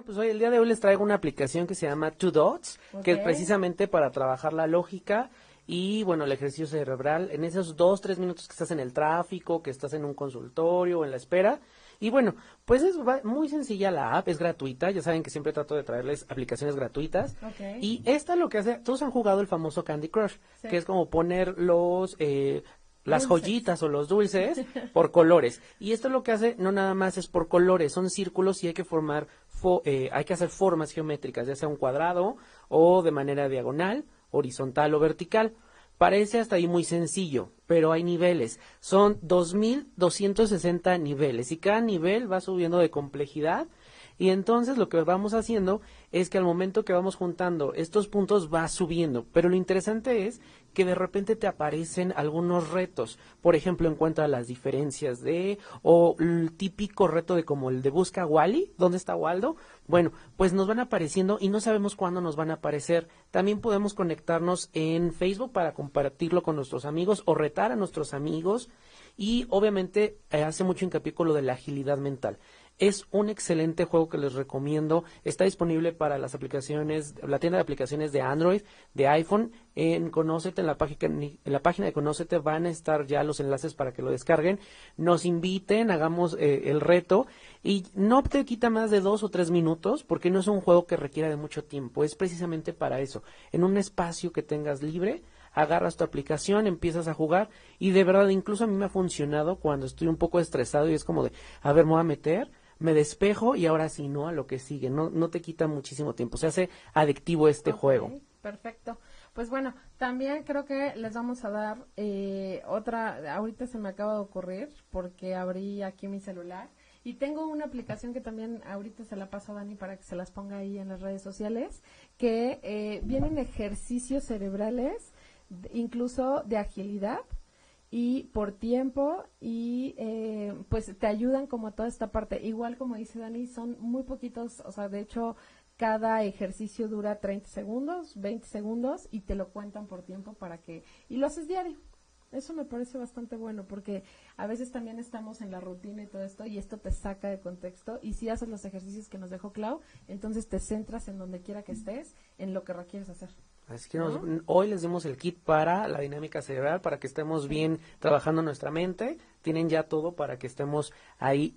Bueno, pues hoy el día de hoy les traigo una aplicación que se llama Two Dots, que es precisamente para trabajar la lógica y bueno, el ejercicio cerebral en esos dos, tres minutos que estás en el tráfico, que estás en un consultorio o en la espera. Y bueno, pues es muy sencilla la app, es gratuita, ya saben que siempre trato de traerles aplicaciones gratuitas. Y esta lo que hace, todos han jugado el famoso Candy Crush, Sí. que es como poner los... eh, las Dulces. joyitas o los dulces por colores. Y esto lo que hace no nada más es por colores, son círculos y hay que formar, fo- eh, hay que hacer formas geométricas, ya sea un cuadrado o de manera diagonal, horizontal o vertical. Parece hasta ahí muy sencillo, pero hay niveles. Son 2.260 niveles y cada nivel va subiendo de complejidad. Y entonces lo que vamos haciendo es que al momento que vamos juntando estos puntos va subiendo. Pero lo interesante es que de repente te aparecen algunos retos. Por ejemplo, encuentra las diferencias de, o el típico reto de como el de busca Wally, ¿dónde está Waldo? Bueno, pues nos van apareciendo y no sabemos cuándo nos van a aparecer. También podemos conectarnos en Facebook para compartirlo con nuestros amigos o retar a nuestros amigos. Y obviamente eh, hace mucho hincapié con lo de la agilidad mental. Es un excelente juego que les recomiendo. Está disponible para las aplicaciones, la tienda de aplicaciones de Android, de iPhone. En Conócete, en la página, en la página de Conócete van a estar ya los enlaces para que lo descarguen. Nos inviten, hagamos eh, el reto. Y no te quita más de dos o tres minutos porque no es un juego que requiera de mucho tiempo. Es precisamente para eso. En un espacio que tengas libre, agarras tu aplicación, empiezas a jugar y de verdad incluso a mí me ha funcionado cuando estoy un poco estresado y es como de, a ver, me voy a meter, me despejo y ahora sí, ¿no? A lo que sigue, no, no te quita muchísimo tiempo, se hace adictivo este juego. Perfecto. Pues bueno, también creo que les vamos a dar eh, otra, ahorita se me acaba de ocurrir porque abrí aquí mi celular y tengo una aplicación que también ahorita se la paso a Dani para que se las ponga ahí en las redes sociales, que eh, vienen ejercicios cerebrales, incluso de agilidad y por tiempo y eh, pues te ayudan como a toda esta parte. Igual como dice Dani, son muy poquitos, o sea, de hecho cada ejercicio dura 30 segundos, 20 segundos y te lo cuentan por tiempo para que... Y lo haces diario. Eso me parece bastante bueno porque a veces también estamos en la rutina y todo esto y esto te saca de contexto y si haces los ejercicios que nos dejó Clau, entonces te centras en donde quiera que estés, en lo que requieres hacer. Así que nos- hoy les dimos el kit para la dinámica cerebral, para que estemos bien trabajando nuestra mente. Tienen ya todo para que estemos ahí